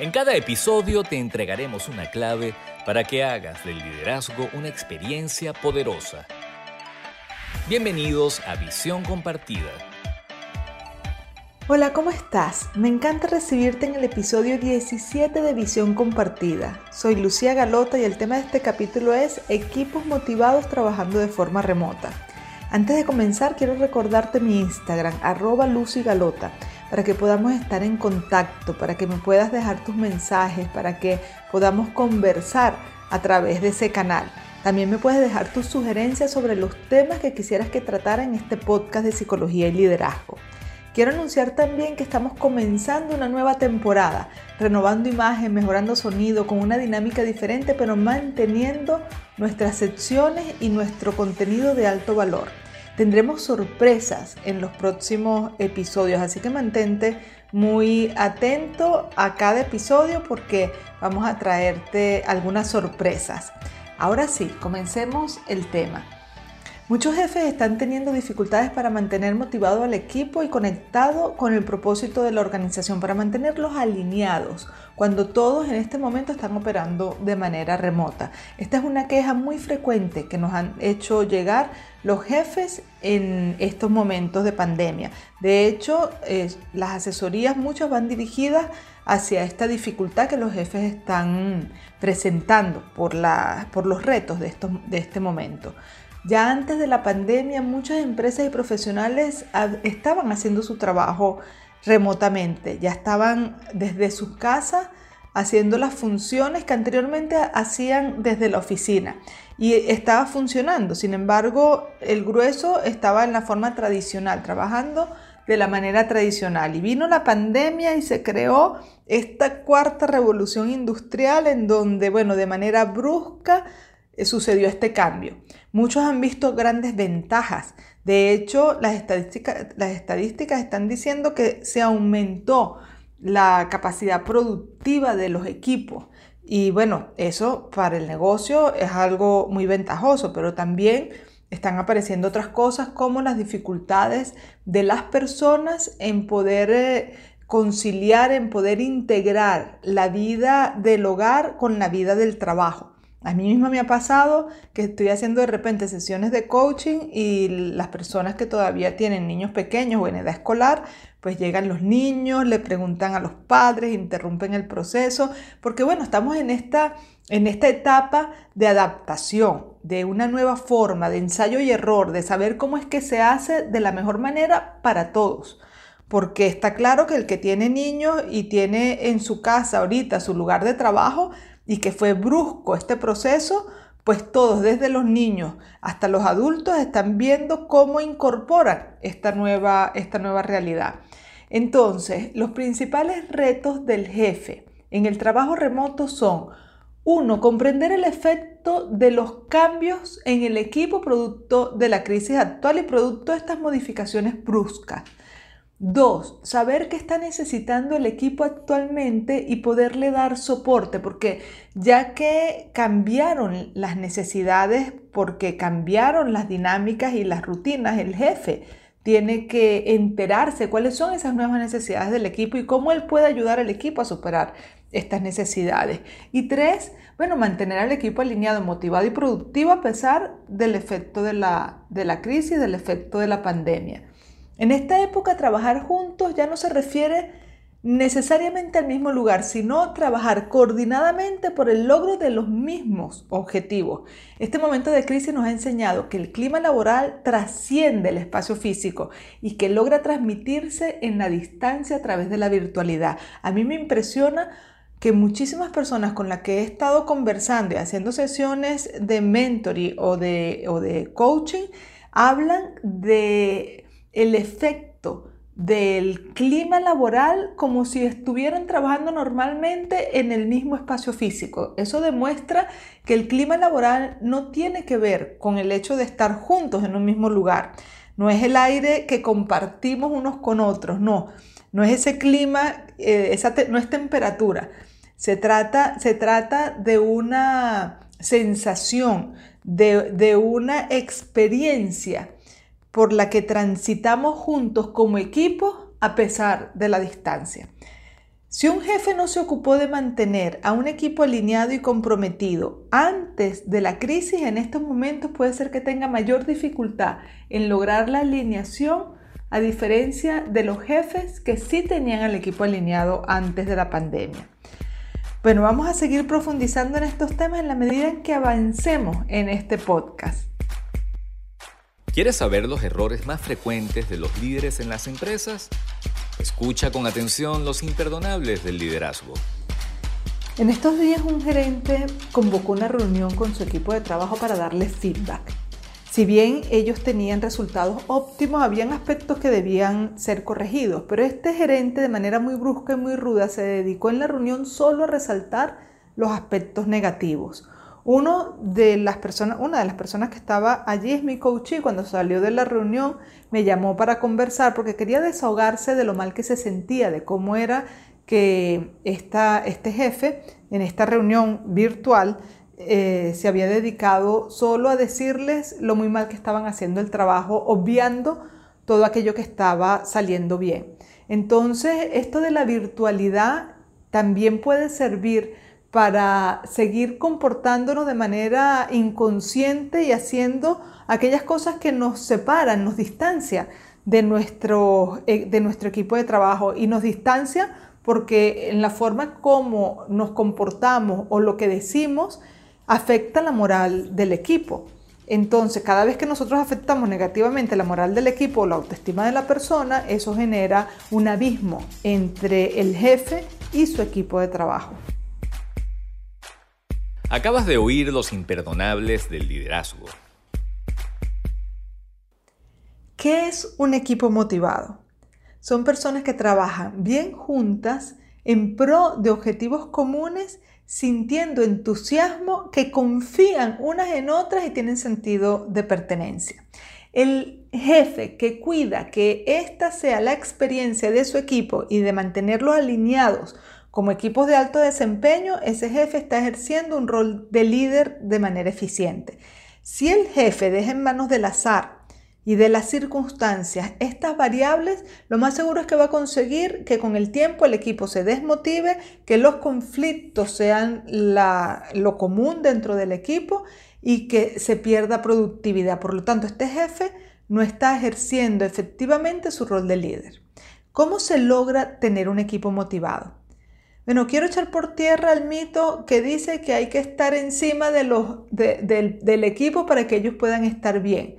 En cada episodio te entregaremos una clave para que hagas del liderazgo una experiencia poderosa. Bienvenidos a Visión Compartida. Hola, ¿cómo estás? Me encanta recibirte en el episodio 17 de Visión Compartida. Soy Lucía Galota y el tema de este capítulo es Equipos motivados trabajando de forma remota. Antes de comenzar, quiero recordarte mi Instagram, arroba para que podamos estar en contacto, para que me puedas dejar tus mensajes, para que podamos conversar a través de ese canal. También me puedes dejar tus sugerencias sobre los temas que quisieras que tratara en este podcast de psicología y liderazgo. Quiero anunciar también que estamos comenzando una nueva temporada, renovando imagen, mejorando sonido, con una dinámica diferente, pero manteniendo nuestras secciones y nuestro contenido de alto valor. Tendremos sorpresas en los próximos episodios, así que mantente muy atento a cada episodio porque vamos a traerte algunas sorpresas. Ahora sí, comencemos el tema. Muchos jefes están teniendo dificultades para mantener motivado al equipo y conectado con el propósito de la organización, para mantenerlos alineados cuando todos en este momento están operando de manera remota. Esta es una queja muy frecuente que nos han hecho llegar los jefes en estos momentos de pandemia. De hecho, las asesorías muchas van dirigidas hacia esta dificultad que los jefes están presentando por, los retos de este momento. Ya antes de la pandemia, muchas empresas y profesionales estaban haciendo su trabajo remotamente, ya estaban desde sus casas haciendo las funciones que anteriormente hacían desde la oficina y estaba funcionando. Sin embargo, el grueso estaba en la forma tradicional, trabajando de la manera tradicional. Y vino la pandemia y se creó esta cuarta revolución industrial en donde, bueno, de manera brusca sucedió este cambio. Muchos han visto grandes ventajas. De hecho, las estadísticas, las estadísticas están diciendo que se aumentó la capacidad productiva de los equipos. Y bueno, eso para el negocio es algo muy ventajoso, pero también están apareciendo otras cosas como las dificultades de las personas en poder eh, conciliar, en poder integrar la vida del hogar con la vida del trabajo. A mí misma me ha pasado que estoy haciendo de repente sesiones de coaching y las personas que todavía tienen niños pequeños o en edad escolar, pues llegan los niños, le preguntan a los padres, interrumpen el proceso, porque bueno, estamos en esta, en esta etapa de adaptación, de una nueva forma, de ensayo y error, de saber cómo es que se hace de la mejor manera para todos. Porque está claro que el que tiene niños y tiene en su casa ahorita su lugar de trabajo, y que fue brusco este proceso, pues todos, desde los niños hasta los adultos, están viendo cómo incorporan esta nueva, esta nueva realidad. Entonces, los principales retos del jefe en el trabajo remoto son, uno, comprender el efecto de los cambios en el equipo producto de la crisis actual y producto de estas modificaciones bruscas. Dos, saber qué está necesitando el equipo actualmente y poderle dar soporte, porque ya que cambiaron las necesidades, porque cambiaron las dinámicas y las rutinas, el jefe tiene que enterarse cuáles son esas nuevas necesidades del equipo y cómo él puede ayudar al equipo a superar estas necesidades. Y tres, bueno, mantener al equipo alineado, motivado y productivo a pesar del efecto de la, de la crisis, del efecto de la pandemia. En esta época trabajar juntos ya no se refiere necesariamente al mismo lugar, sino trabajar coordinadamente por el logro de los mismos objetivos. Este momento de crisis nos ha enseñado que el clima laboral trasciende el espacio físico y que logra transmitirse en la distancia a través de la virtualidad. A mí me impresiona que muchísimas personas con las que he estado conversando y haciendo sesiones de mentoring o de, o de coaching hablan de el efecto del clima laboral como si estuvieran trabajando normalmente en el mismo espacio físico. Eso demuestra que el clima laboral no tiene que ver con el hecho de estar juntos en un mismo lugar. No es el aire que compartimos unos con otros, no. No es ese clima, eh, esa no es temperatura. Se trata, se trata de una sensación, de, de una experiencia por la que transitamos juntos como equipo a pesar de la distancia. Si un jefe no se ocupó de mantener a un equipo alineado y comprometido antes de la crisis, en estos momentos puede ser que tenga mayor dificultad en lograr la alineación a diferencia de los jefes que sí tenían al equipo alineado antes de la pandemia. Bueno, vamos a seguir profundizando en estos temas en la medida en que avancemos en este podcast. ¿Quieres saber los errores más frecuentes de los líderes en las empresas? Escucha con atención los imperdonables del liderazgo. En estos días un gerente convocó una reunión con su equipo de trabajo para darles feedback. Si bien ellos tenían resultados óptimos, habían aspectos que debían ser corregidos, pero este gerente de manera muy brusca y muy ruda se dedicó en la reunión solo a resaltar los aspectos negativos. Uno de las personas, una de las personas que estaba allí es mi coach y cuando salió de la reunión me llamó para conversar porque quería desahogarse de lo mal que se sentía, de cómo era que este jefe en esta reunión virtual eh, se había dedicado solo a decirles lo muy mal que estaban haciendo el trabajo, obviando todo aquello que estaba saliendo bien. Entonces, esto de la virtualidad también puede servir para seguir comportándonos de manera inconsciente y haciendo aquellas cosas que nos separan, nos distancia de nuestro, eh, de nuestro equipo de trabajo y nos distancia porque en la forma como nos comportamos o lo que decimos afecta la moral del equipo. Entonces, cada vez que nosotros afectamos negativamente la moral del equipo o la autoestima de la persona, eso genera un abismo entre el jefe y su equipo de trabajo. Acabas de oír los imperdonables del liderazgo. ¿Qué es un equipo motivado? Son personas que trabajan bien juntas en pro de objetivos comunes, sintiendo entusiasmo, que confían unas en otras y tienen sentido de pertenencia. El jefe que cuida que esta sea la experiencia de su equipo y de mantenerlos alineados como equipos de alto desempeño, ese jefe está ejerciendo un rol de líder de manera eficiente. Si el jefe deja en manos del azar y de las circunstancias estas variables, lo más seguro es que va a conseguir que con el tiempo el equipo se desmotive, que los conflictos sean lo común dentro del equipo y que se pierda productividad. Por lo tanto, este jefe no está ejerciendo efectivamente su rol de líder. ¿Cómo se logra tener un equipo motivado? Bueno, quiero echar por tierra el mito que dice que hay que estar encima de los, del, equipo para que ellos puedan estar bien.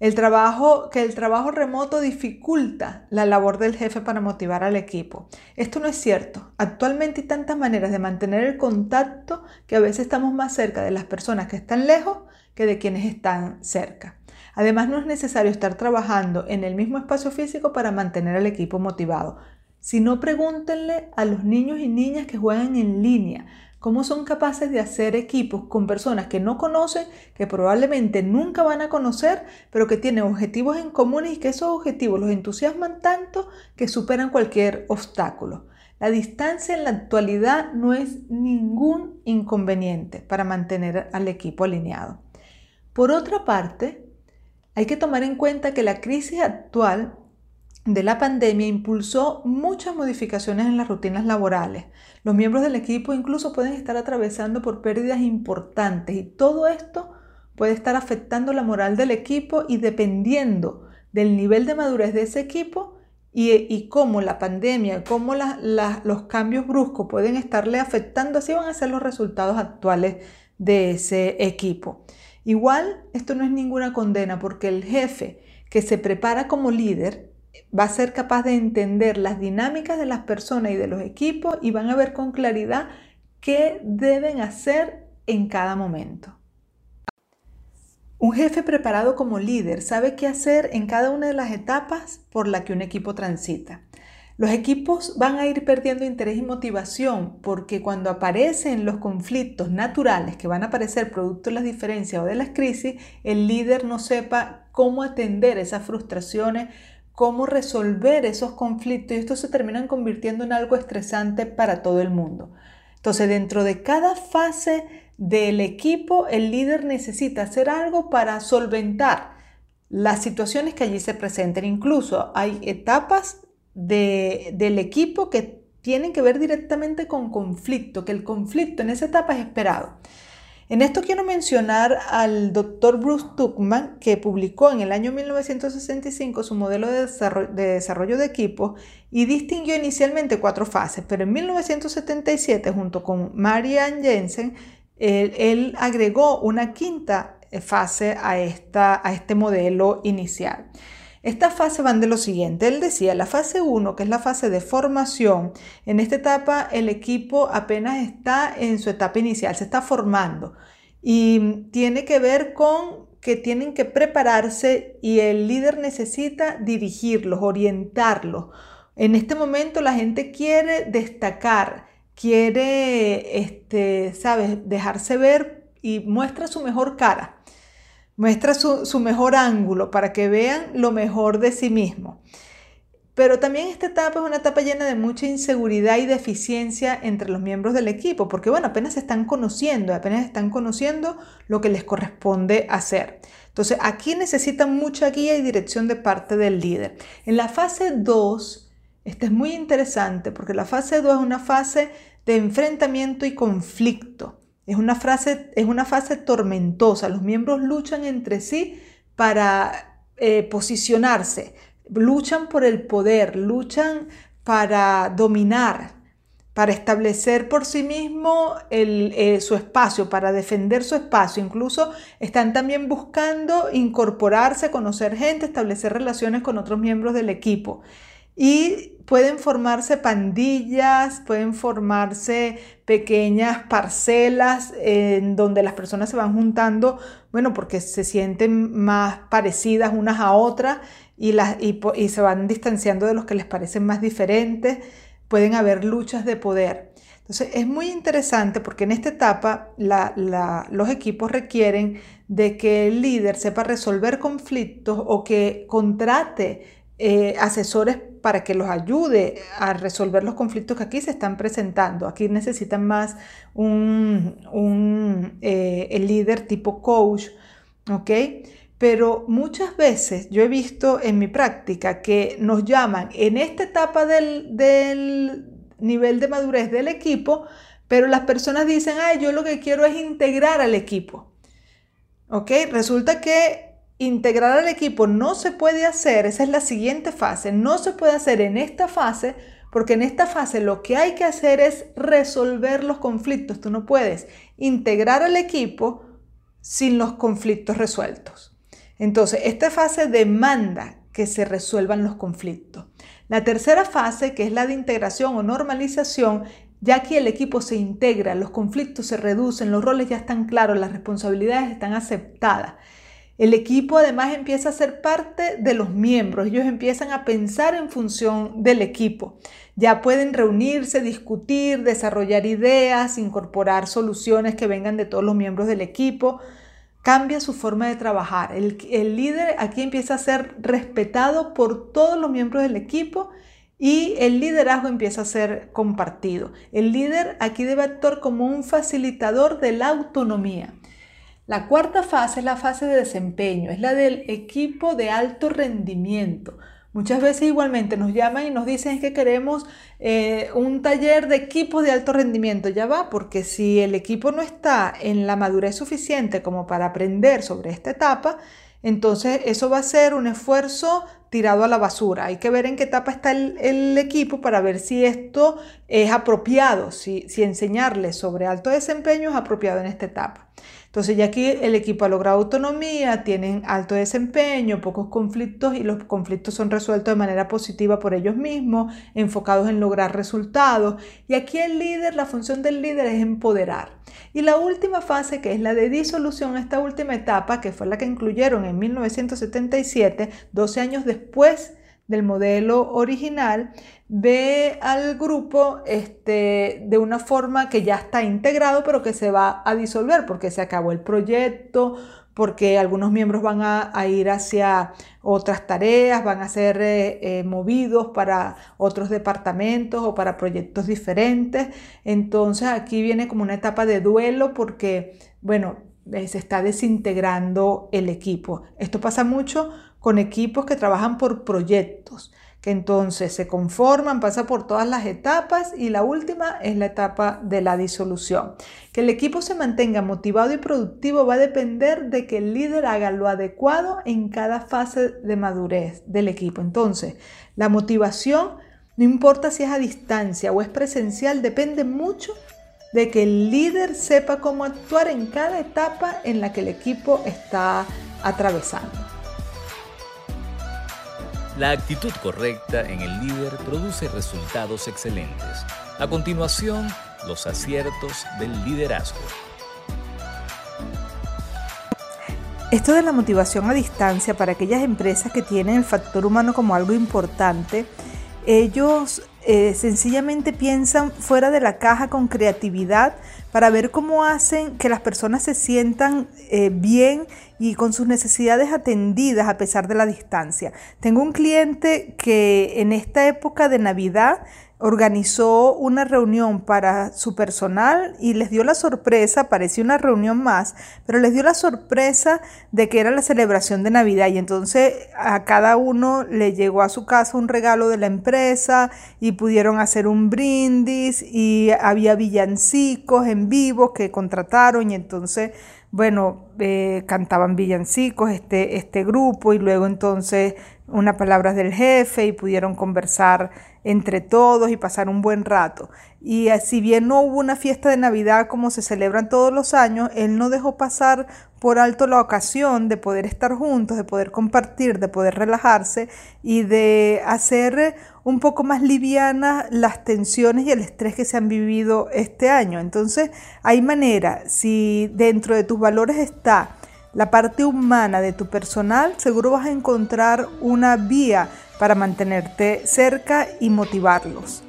El trabajo, que el trabajo remoto dificulta la labor del jefe para motivar al equipo. Esto no es cierto. Actualmente hay tantas maneras de mantener el contacto que a veces estamos más cerca de las personas que están lejos que de quienes están cerca. Además, no es necesario estar trabajando en el mismo espacio físico para mantener al equipo motivado. Si no, pregúntenle a los niños y niñas que juegan en línea cómo son capaces de hacer equipos con personas que no conocen, que probablemente nunca van a conocer, pero que tienen objetivos en común y que esos objetivos los entusiasman tanto que superan cualquier obstáculo. La distancia en la actualidad no es ningún inconveniente para mantener al equipo alineado. Por otra parte, hay que tomar en cuenta que la crisis actual de la pandemia impulsó muchas modificaciones en las rutinas laborales. Los miembros del equipo incluso pueden estar atravesando por pérdidas importantes y todo esto puede estar afectando la moral del equipo y dependiendo del nivel de madurez de ese equipo y, cómo la pandemia, cómo los cambios bruscos pueden estarle afectando, así van a ser los resultados actuales de ese equipo. Igual, esto no es ninguna condena porque el jefe que se prepara como líder va a ser capaz de entender las dinámicas de las personas y de los equipos y van a ver con claridad qué deben hacer en cada momento. Un jefe preparado como líder sabe qué hacer en cada una de las etapas por la que un equipo transita. Los equipos van a ir perdiendo interés y motivación porque cuando aparecen los conflictos naturales que van a aparecer producto de las diferencias o de las crisis, el líder no sepa cómo atender esas frustraciones, cómo resolver esos conflictos y estos se terminan convirtiendo en algo estresante para todo el mundo. Entonces, dentro de cada fase del equipo, el líder necesita hacer algo para solventar las situaciones que allí se presenten. Incluso hay etapas del equipo que tienen que ver directamente con conflicto, que el conflicto en esa etapa es esperado. En esto quiero mencionar al doctor Bruce Tuckman, que publicó en el año 1965 su modelo de desarrollo de, equipos y distinguió inicialmente cuatro fases, pero en 1977, junto con Marianne Jensen, él, agregó una quinta fase a, esta, a este modelo inicial. Estas fases van de lo siguiente. Él decía, la fase 1, que es la fase de formación, en esta etapa el equipo apenas está en su etapa inicial, se está formando y tiene que ver con que tienen que prepararse y el líder necesita dirigirlos, orientarlos. En este momento la gente quiere destacar, quiere, este, ¿sabes?, dejarse ver y muestra su mejor cara. Muestra su, mejor ángulo para que vean lo mejor de sí mismo. Pero también esta etapa es una etapa llena de mucha inseguridad y deficiencia entre los miembros del equipo, porque bueno, apenas se están conociendo, apenas están conociendo lo que les corresponde hacer. Entonces, aquí necesitan mucha guía y dirección de parte del líder. En la fase 2, esta es muy interesante porque la fase 2 es una fase de enfrentamiento y conflicto. Es una, frase, es una fase tormentosa. Los miembros luchan entre sí para eh, posicionarse, luchan por el poder, luchan para dominar, para establecer por sí mismo eh, su espacio, para defender su espacio. Incluso están también buscando incorporarse, conocer gente, establecer relaciones con otros miembros del equipo. Y pueden formarse pandillas, pueden formarse pequeñas parcelas en donde las personas se van juntando, bueno, porque se sienten más parecidas unas a otras y, las, y, se van distanciando de los que les parecen más diferentes. Pueden haber luchas de poder. Entonces es muy interesante porque en esta etapa los equipos requieren de que el líder sepa resolver conflictos o que contrate eh, asesores para que los ayude a resolver los conflictos que aquí se están presentando. Aquí necesitan más un, eh, el líder tipo coach, ¿ok? Pero muchas veces yo he visto en mi práctica que nos llaman en esta etapa del, del nivel de madurez del equipo, pero las personas dicen, ay, yo lo que quiero es integrar al equipo. ¿Ok? Resulta que integrar al equipo no se puede hacer, esa es la siguiente fase, no se puede hacer en esta fase porque en esta fase lo que hay que hacer es resolver los conflictos. Tú no puedes integrar al equipo sin los conflictos resueltos. Entonces, esta fase demanda que se resuelvan los conflictos. La tercera fase, que es la de integración o normalización, ya que el equipo se integra, los conflictos se reducen, los roles ya están claros, las responsabilidades están aceptadas. El equipo además empieza a ser parte de los miembros, ellos empiezan a pensar en función del equipo. Ya pueden reunirse, discutir, desarrollar ideas, incorporar soluciones que vengan de todos los miembros del equipo. Cambia su forma de trabajar. El, líder aquí empieza a ser respetado por todos los miembros del equipo y el liderazgo empieza a ser compartido. El líder aquí debe actuar como un facilitador de la autonomía. La cuarta fase es la fase de desempeño, es la del equipo de alto rendimiento. Muchas veces igualmente nos llaman y nos dicen que queremos eh, un taller de equipos de alto rendimiento. Ya va, porque si el equipo no está en la madurez suficiente como para aprender sobre esta etapa, entonces eso va a ser un esfuerzo tirado a la basura. Hay que ver en qué etapa está el, equipo para ver si esto es apropiado, si, si enseñarles sobre alto desempeño es apropiado en esta etapa. Entonces ya aquí el equipo ha logrado autonomía, tienen alto desempeño, pocos conflictos y los conflictos son resueltos de manera positiva por ellos mismos, enfocados en lograr resultados. Y aquí el líder, la función del líder es empoderar. Y la última fase, que es la de disolución, esta última etapa, que fue la que incluyeron en 1977, 12 años después del modelo original, ve al grupo este, de una forma que ya está integrado, pero que se va a disolver porque se acabó el proyecto, porque algunos miembros van a, ir hacia otras tareas, van a ser eh, eh, movidos para otros departamentos o para proyectos diferentes. Entonces aquí viene como una etapa de duelo porque, bueno, eh, se está desintegrando el equipo. Esto pasa mucho con equipos que trabajan por proyectos que entonces se conforman, pasa por todas las etapas y la última es la etapa de la disolución. Que el equipo se mantenga motivado y productivo va a depender de que el líder haga lo adecuado en cada fase de madurez del equipo. Entonces, la motivación, no importa si es a distancia o es presencial, depende mucho de que el líder sepa cómo actuar en cada etapa en la que el equipo está atravesando. La actitud correcta en el líder produce resultados excelentes. A continuación, los aciertos del liderazgo. Esto de la motivación a distancia para aquellas empresas que tienen el factor humano como algo importante, ellos eh, sencillamente piensan fuera de la caja con creatividad para ver cómo hacen que las personas se sientan eh, bien y con sus necesidades atendidas a pesar de la distancia. Tengo un cliente que en esta época de Navidad organizó una reunión para su personal y les dio la sorpresa, parecía una reunión más, pero les dio la sorpresa de que era la celebración de Navidad. Y entonces a cada uno le llegó a su casa un regalo de la empresa y pudieron hacer un brindis y había villancicos en vivo que contrataron y entonces bueno, eh, cantaban villancicos este, este grupo y luego entonces unas palabras del jefe y pudieron conversar entre todos y pasar un buen rato. Y eh, si bien no hubo una fiesta de Navidad como se celebran todos los años, él no dejó pasar por alto la ocasión de poder estar juntos, de poder compartir, de poder relajarse y de hacer un poco más livianas las tensiones y el estrés que se han vivido este año. Entonces, hay manera, si dentro de tus valores está la parte humana de tu personal, seguro vas a encontrar una vía para mantenerte cerca y motivarlos.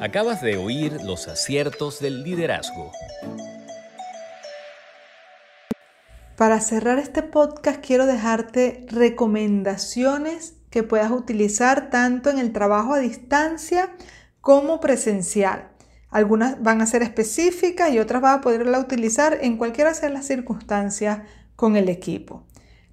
Acabas de oír los aciertos del liderazgo. Para cerrar este podcast quiero dejarte recomendaciones que puedas utilizar tanto en el trabajo a distancia como presencial. Algunas van a ser específicas y otras vas a poderla utilizar en cualquiera sea las circunstancias con el equipo.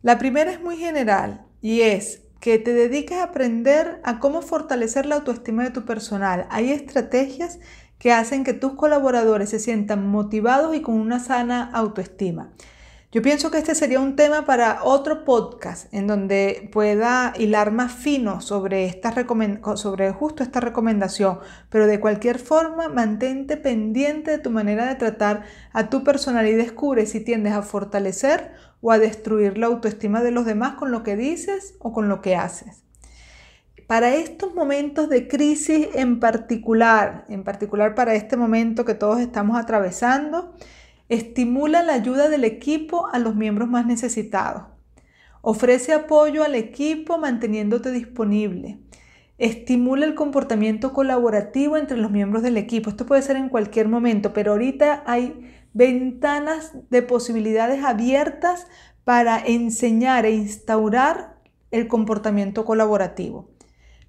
La primera es muy general y es que te dediques a aprender a cómo fortalecer la autoestima de tu personal. Hay estrategias que hacen que tus colaboradores se sientan motivados y con una sana autoestima. Yo pienso que este sería un tema para otro podcast en donde pueda hilar más fino sobre, esta sobre justo esta recomendación, pero de cualquier forma mantente pendiente de tu manera de tratar a tu personal y descubre si tiendes a fortalecer o a destruir la autoestima de los demás con lo que dices o con lo que haces. Para estos momentos de crisis en particular, en particular para este momento que todos estamos atravesando, Estimula la ayuda del equipo a los miembros más necesitados. Ofrece apoyo al equipo manteniéndote disponible. Estimula el comportamiento colaborativo entre los miembros del equipo. Esto puede ser en cualquier momento, pero ahorita hay ventanas de posibilidades abiertas para enseñar e instaurar el comportamiento colaborativo.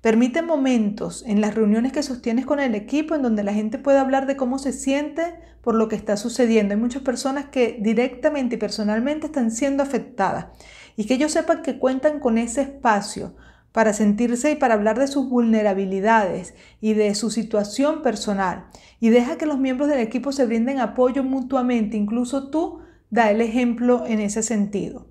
Permite momentos en las reuniones que sostienes con el equipo en donde la gente puede hablar de cómo se siente por lo que está sucediendo. Hay muchas personas que directamente y personalmente están siendo afectadas y que ellos sepan que cuentan con ese espacio para sentirse y para hablar de sus vulnerabilidades y de su situación personal. Y deja que los miembros del equipo se brinden apoyo mutuamente, incluso tú da el ejemplo en ese sentido.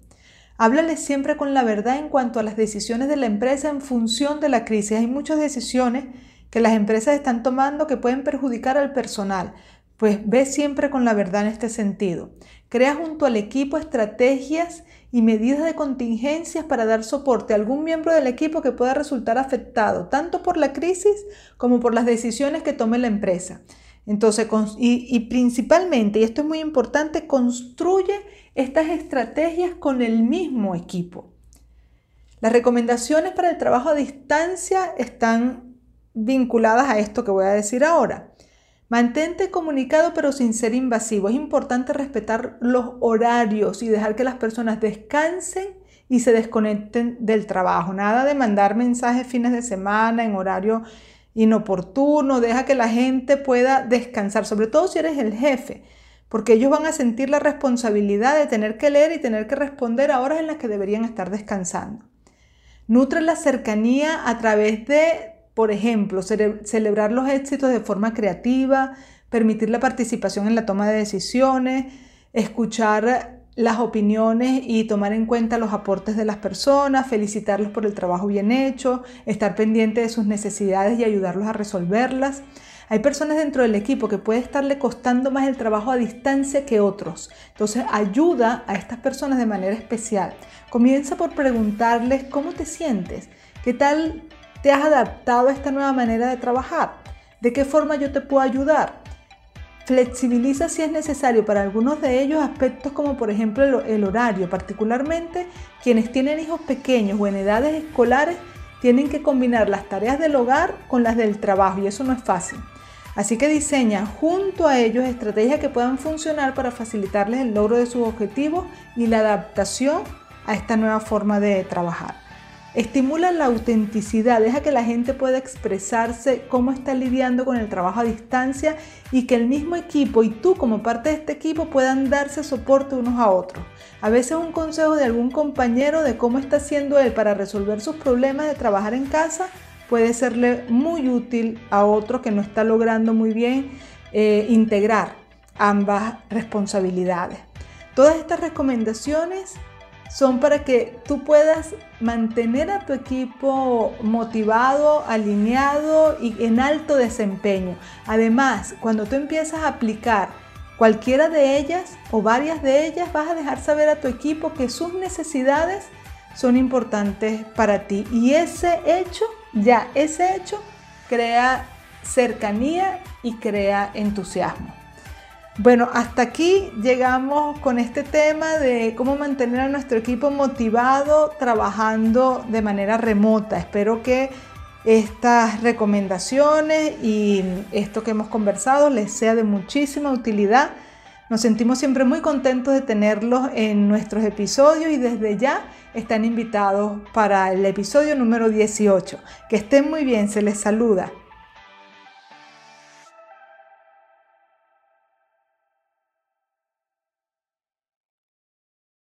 Háblale siempre con la verdad en cuanto a las decisiones de la empresa en función de la crisis. Hay muchas decisiones que las empresas están tomando que pueden perjudicar al personal. Pues ve siempre con la verdad en este sentido. Crea junto al equipo estrategias y medidas de contingencias para dar soporte a algún miembro del equipo que pueda resultar afectado, tanto por la crisis como por las decisiones que tome la empresa. Entonces, y, y principalmente, y esto es muy importante, construye estas estrategias con el mismo equipo. Las recomendaciones para el trabajo a distancia están vinculadas a esto que voy a decir ahora. Mantente comunicado pero sin ser invasivo. Es importante respetar los horarios y dejar que las personas descansen y se desconecten del trabajo. Nada de mandar mensajes fines de semana en horario inoportuno. Deja que la gente pueda descansar, sobre todo si eres el jefe porque ellos van a sentir la responsabilidad de tener que leer y tener que responder a horas en las que deberían estar descansando. Nutre la cercanía a través de, por ejemplo, celebrar los éxitos de forma creativa, permitir la participación en la toma de decisiones, escuchar las opiniones y tomar en cuenta los aportes de las personas, felicitarlos por el trabajo bien hecho, estar pendiente de sus necesidades y ayudarlos a resolverlas. Hay personas dentro del equipo que puede estarle costando más el trabajo a distancia que otros. Entonces ayuda a estas personas de manera especial. Comienza por preguntarles cómo te sientes, qué tal te has adaptado a esta nueva manera de trabajar, de qué forma yo te puedo ayudar. Flexibiliza si es necesario para algunos de ellos aspectos como por ejemplo el horario, particularmente quienes tienen hijos pequeños o en edades escolares tienen que combinar las tareas del hogar con las del trabajo y eso no es fácil. Así que diseña junto a ellos estrategias que puedan funcionar para facilitarles el logro de sus objetivos y la adaptación a esta nueva forma de trabajar. Estimula la autenticidad, deja que la gente pueda expresarse cómo está lidiando con el trabajo a distancia y que el mismo equipo y tú como parte de este equipo puedan darse soporte unos a otros. A veces un consejo de algún compañero de cómo está haciendo él para resolver sus problemas de trabajar en casa puede serle muy útil a otro que no está logrando muy bien eh, integrar ambas responsabilidades. Todas estas recomendaciones son para que tú puedas mantener a tu equipo motivado, alineado y en alto desempeño. Además, cuando tú empiezas a aplicar cualquiera de ellas o varias de ellas, vas a dejar saber a tu equipo que sus necesidades son importantes para ti. Y ese hecho, ya ese hecho, crea cercanía y crea entusiasmo. Bueno, hasta aquí llegamos con este tema de cómo mantener a nuestro equipo motivado trabajando de manera remota. Espero que estas recomendaciones y esto que hemos conversado les sea de muchísima utilidad. Nos sentimos siempre muy contentos de tenerlos en nuestros episodios y desde ya están invitados para el episodio número 18. Que estén muy bien, se les saluda.